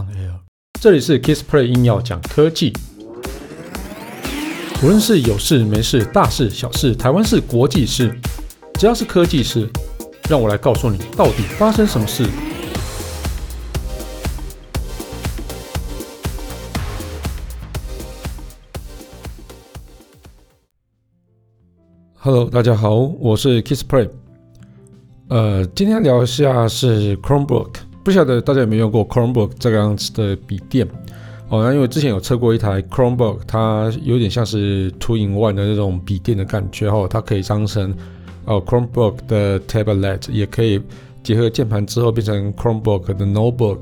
on air。这里是 Kissplay 硬要讲科技，无论是有事没事、大事小事、台湾事、国际事，只要是科技事，让我来告诉你到底发生什么事。Hello，大家好，我是 Kissplay。呃，今天聊一下是 Chromebook，不晓得大家有没有用过 Chromebook 这个样子的笔电哦？那因为之前有测过一台 Chromebook，它有点像是 Two in One 的那种笔电的感觉哦，它可以当成哦 Chromebook 的 Tablet，也可以结合键盘之后变成 Chromebook 的 Notebook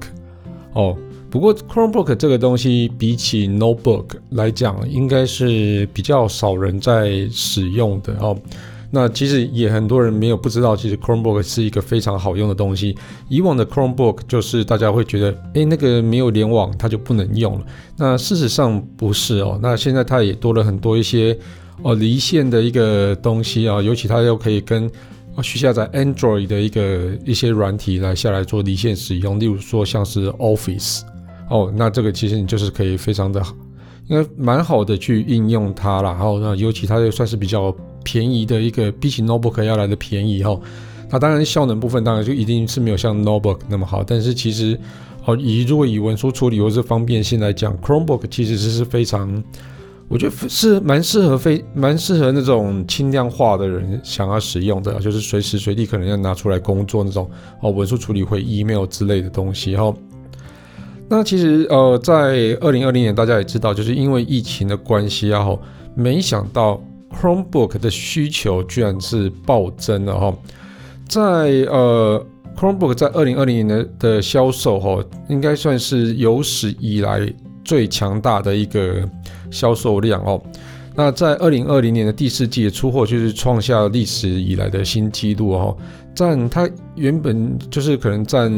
哦。不过 Chromebook 这个东西比起 Notebook 来讲，应该是比较少人在使用的哦。那其实也很多人没有不知道，其实 Chromebook 是一个非常好用的东西。以往的 Chromebook 就是大家会觉得，诶，那个没有联网它就不能用了。那事实上不是哦。那现在它也多了很多一些哦离线的一个东西啊，尤其它又可以跟去下载 Android 的一个一些软体来下来做离线使用，例如说像是 Office 哦，那这个其实你就是可以非常的好，应该蛮好的去应用它啦。然后那尤其它又算是比较。便宜的一个，比起 Notebook 要来的便宜哈。那当然效能部分当然就一定是没有像 Notebook 那么好，但是其实哦，以如果以文书处理或是方便性来讲，Chromebook 其实是是非常，我觉得是蛮适合非蛮适合那种轻量化的人想要使用的，就是随时随地可能要拿出来工作那种哦，文书处理会 email 之类的东西哈。那其实呃，在二零二零年大家也知道，就是因为疫情的关系啊，哈，没想到。Chromebook 的需求居然是暴增了哈，在呃 Chromebook 在二零二零年的的销售哈，应该算是有史以来最强大的一个销售量哦。那在二零二零年的第四季的出货就是创下历史以来的新纪录哦，占它原本就是可能占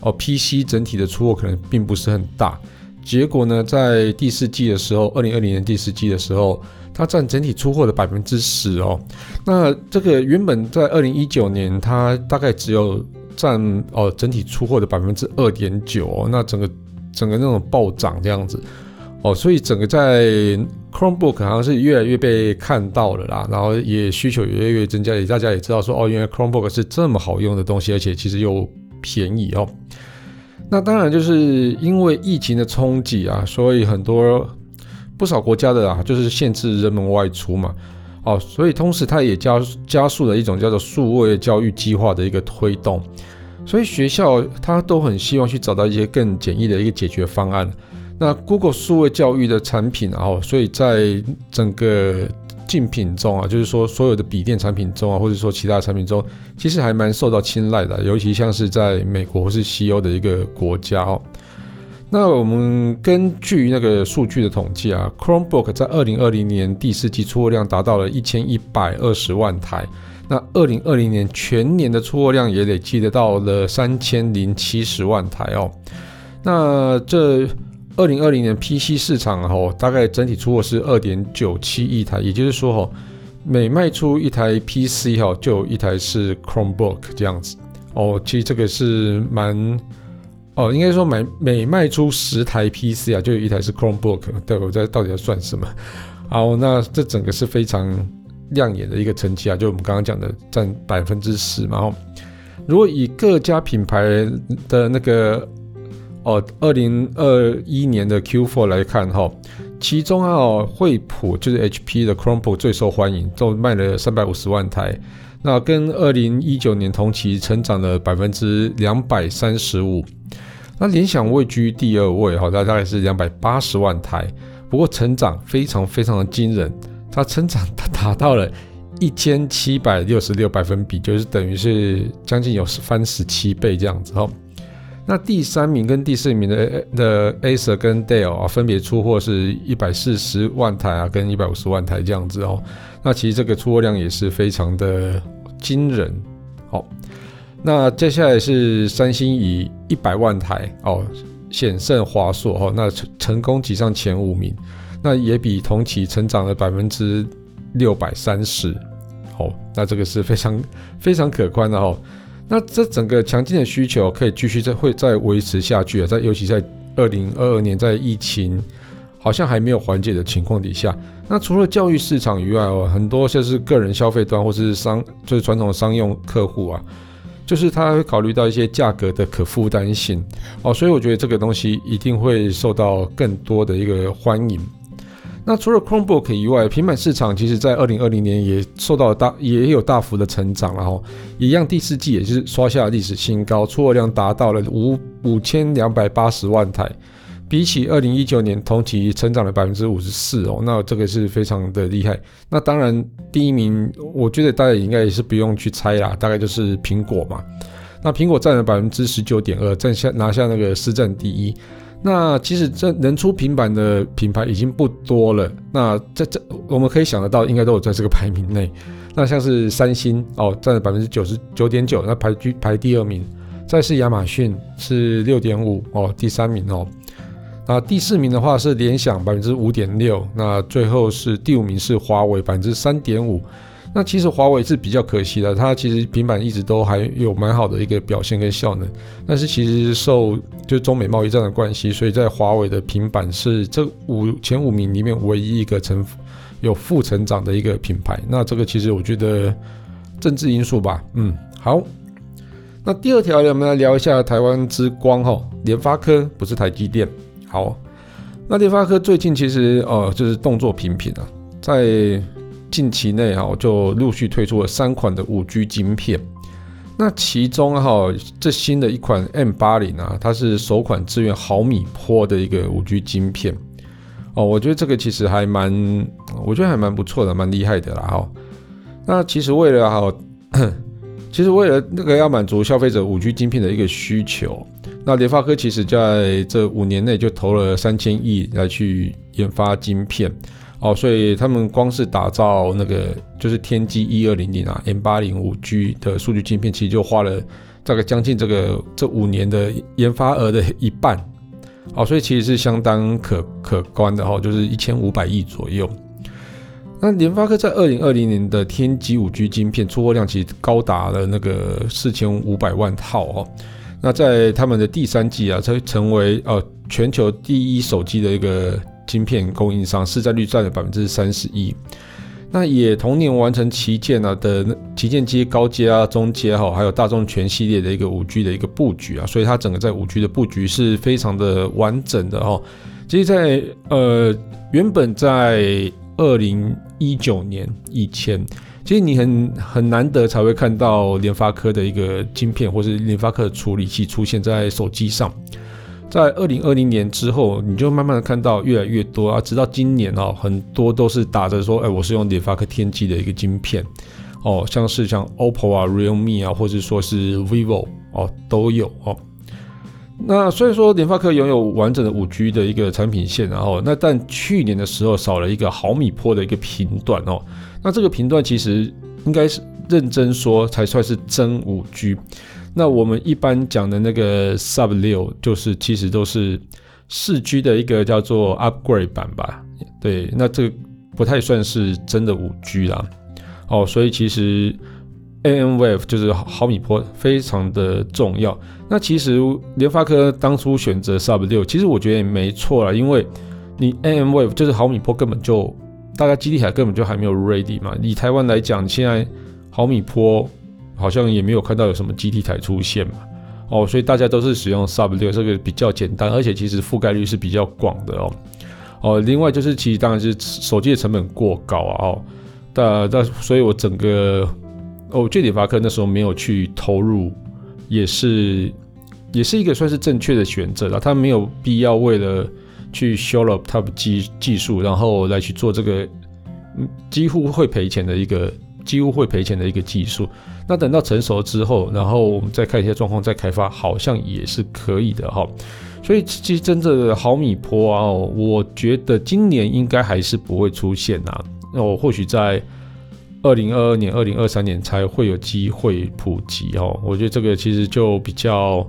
哦 PC 整体的出货可能并不是很大，结果呢，在第四季的时候，二零二零年第四季的时候。它占整体出货的百分之十哦，那这个原本在二零一九年，它大概只有占哦整体出货的百分之二点九哦，那整个整个那种暴涨这样子哦，所以整个在 Chromebook 好像是越来越被看到了啦，然后也需求也越来越增加，也大家也知道说哦，原来 Chromebook 是这么好用的东西，而且其实又便宜哦。那当然就是因为疫情的冲击啊，所以很多。不少国家的啊，就是限制人们外出嘛，哦，所以同时它也加加速了一种叫做数位教育计划的一个推动，所以学校它都很希望去找到一些更简易的一个解决方案。那 Google 数位教育的产品啊，哦，所以在整个竞品中啊，就是说所有的笔电产品中啊，或者说其他产品中，其实还蛮受到青睐的，尤其像是在美国或是西欧的一个国家哦。那我们根据那个数据的统计啊，Chromebook 在二零二零年第四季出货量达到了一千一百二十万台，那二零二零年全年的出货量也累计得到了三千零七十万台哦。那这二零二零年 PC 市场哦，大概整体出货是二点九七亿台，也就是说哦，每卖出一台 PC 哈，就有一台是 Chromebook 这样子哦。其实这个是蛮。哦，应该说每每卖出十台 PC 啊，就有一台是 Chromebook。对，我在到底要算什么？好，那这整个是非常亮眼的一个成绩啊，就我们刚刚讲的占百分之十嘛。哦，如果以各家品牌的那个哦，二零二一年的 Q4 来看哈，其中啊，惠普就是 HP 的 Chromebook 最受欢迎，都卖了三百五十万台，那跟二零一九年同期成长了百分之两百三十五。那联想位居第二位，哈，大概是两百八十万台，不过成长非常非常的惊人，它成长它达到了一千七百六十六百分比，就是等于是将近有翻十七倍这样子哈。那第三名跟第四名的的 Acer 跟 Dell 啊，分别出货是一百四十万台啊，跟一百五十万台这样子哦。那其实这个出货量也是非常的惊人，好。那接下来是三星以一百万台哦险胜华硕哈，那成成功挤上前五名，那也比同期成长了百分之六百三十，好，那这个是非常 非常可观的哦。那这整个强劲的需求可以继续在会再维持下去啊，在尤其在二零二二年在疫情好像还没有缓解的情况底下，那除了教育市场以外哦，很多像是个人消费端或是商，就是传统商用客户啊，就是他会考虑到一些价格的可负担性哦，所以我觉得这个东西一定会受到更多的一个欢迎。那除了 Chromebook 以外，平板市场其实在二零二零年也受到了大，也有大幅的成长，然后一样第四季也是刷下历史新高，出货量达到了五五千两百八十万台，比起二零一九年同期成长了百分之五十四哦，那这个是非常的厉害。那当然第一名，我觉得大家应该也是不用去猜啦，大概就是苹果嘛。那苹果占了百分之十九点二，占下拿下那个市占第一。那其实这能出平板的品牌已经不多了。那在这我们可以想得到，应该都有在这个排名内。那像是三星哦，占了百分之九十九点九，那排居排第二名。再是亚马逊是六点五哦，第三名哦。那第四名的话是联想百分之五点六。那最后是第五名是华为百分之三点五。那其实华为是比较可惜的，它其实平板一直都还有蛮好的一个表现跟效能，但是其实受就中美贸易战的关系，所以在华为的平板是这五前五名里面唯一一个成有负成长的一个品牌。那这个其实我觉得政治因素吧，嗯，好。那第二条呢，我们来聊一下台湾之光哈，联发科不是台积电。好，那联发科最近其实呃就是动作频频啊，在。近期内哈，就陆续推出了三款的五 G 晶片。那其中哈，这新的一款 M 八零啊，它是首款支援毫米波的一个五 G 晶片。哦，我觉得这个其实还蛮，我觉得还蛮不错的，蛮厉害的啦哈。那其实为了哈，其实为了那个要满足消费者五 G 晶片的一个需求，那联发科其实在这五年内就投了三千亿来去研发晶片。哦，所以他们光是打造那个就是天玑一二零零啊，M 八零五 G 的数据晶片，其实就花了大概将近这个这五年的研发额的一半。哦，所以其实是相当可可观的哈，就是一千五百亿左右。那联发科在二零二零年的天玑五 G 晶片出货量其实高达了那个四千五百万套哦。那在他们的第三季啊，才成为呃全球第一手机的一个。晶片供应商市占率占了百分之三十一，那也同年完成旗舰啊的旗舰机高阶啊、中阶哈，还有大众全系列的一个五 G 的一个布局啊，所以它整个在五 G 的布局是非常的完整的哈。其实在，在呃原本在二零一九年以前，其实你很很难得才会看到联发科的一个晶片或是联发科的处理器出现在手机上。在二零二零年之后，你就慢慢的看到越来越多啊，直到今年哦，很多都是打着说，哎，我是用联发科天玑的一个晶片，哦，像是像 OPPO 啊、Realme 啊，或者说是 Vivo 哦，都有哦。那虽然说联发科拥有完整的五 G 的一个产品线，然后那但去年的时候少了一个毫米波的一个频段哦，那这个频段其实应该是认真说才算是真五 G。那我们一般讲的那个 Sub 六，就是其实都是四 G 的一个叫做 Upgrade 版吧？对，那这个不太算是真的五 G 啦。哦，所以其实 AM wave 就是毫米波非常的重要。那其实联发科当初选择 Sub 六，其实我觉得也没错啦，因为你 AM wave 就是毫米波根本就大家基地台根本就还没有 ready 嘛。以台湾来讲，现在毫米波。好像也没有看到有什么基地台出现嘛，哦，所以大家都是使用 Sub 六，这个比较简单，而且其实覆盖率是比较广的哦，哦，另外就是其实当然是手机的成本过高啊，哦，但但所以我整个哦，这联发科那时候没有去投入，也是也是一个算是正确的选择了，他没有必要为了去修了他的技技术，然后来去做这个嗯几乎会赔钱的一个。几乎会赔钱的一个技术，那等到成熟之后，然后我们再看一些状况再开发，好像也是可以的哈。所以其实真正的毫米波啊，我觉得今年应该还是不会出现呐。那我或许在二零二二年、二零二三年才会有机会普及哦。我觉得这个其实就比较，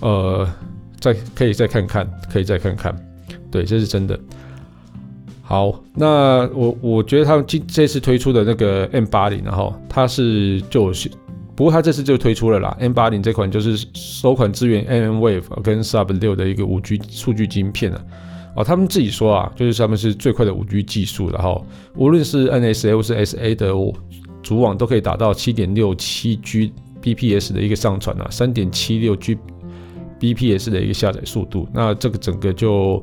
呃，再可以再看看，可以再看看，对，这是真的。好，那我我觉得他们今这次推出的那个 M 八零，然后它是就是不过它这次就推出了啦，M 八零这款就是首款支援 mmWave 跟 Sub 六的一个五 G 数据晶片啊。哦，他们自己说啊，就是他们是最快的五 G 技术，然后无论是 NSA 或是 SA 的主网都可以达到七点六七 Gbps 的一个上传啊，三点七六 Gbps 的一个下载速度。那这个整个就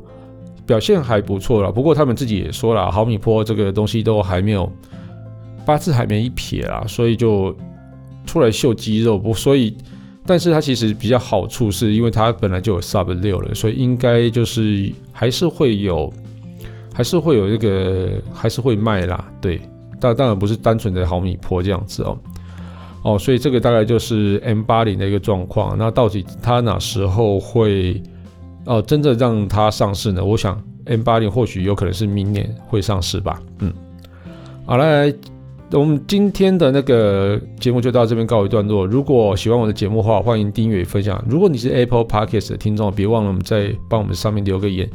表现还不错了。不过他们自己也说了，毫米波这个东西都还没有八字还没一撇啦，所以就出来秀肌肉不？所以。但是它其实比较好处是因为它本来就有 Sub 六了，所以应该就是还是会有，还是会有这个，还是会卖啦。对，但当然不是单纯的毫米波这样子哦。哦，所以这个大概就是 M 八零的一个状况。那到底它哪时候会哦真的让它上市呢？我想 M 八零或许有可能是明年会上市吧。嗯，好来。我们今天的那个节目就到这边告一段落。如果喜欢我的节目的话，欢迎订阅分享。如果你是 Apple Podcast 的听众，别忘了我们在帮我们上面留个言，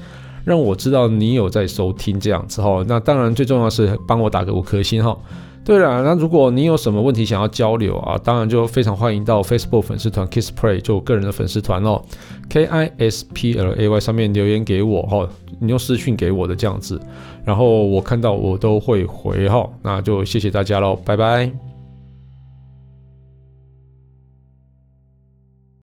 让我知道你有在收听这样子哈。那当然最重要是帮我打个五颗星哈。对了，那如果你有什么问题想要交流啊，当然就非常欢迎到 Facebook 粉丝团 Kissplay 就我个人的粉丝团哦，K I S P L A Y 上面留言给我哈，你用私讯给我的这样子，然后我看到我都会回哈，那就谢谢大家喽，拜拜。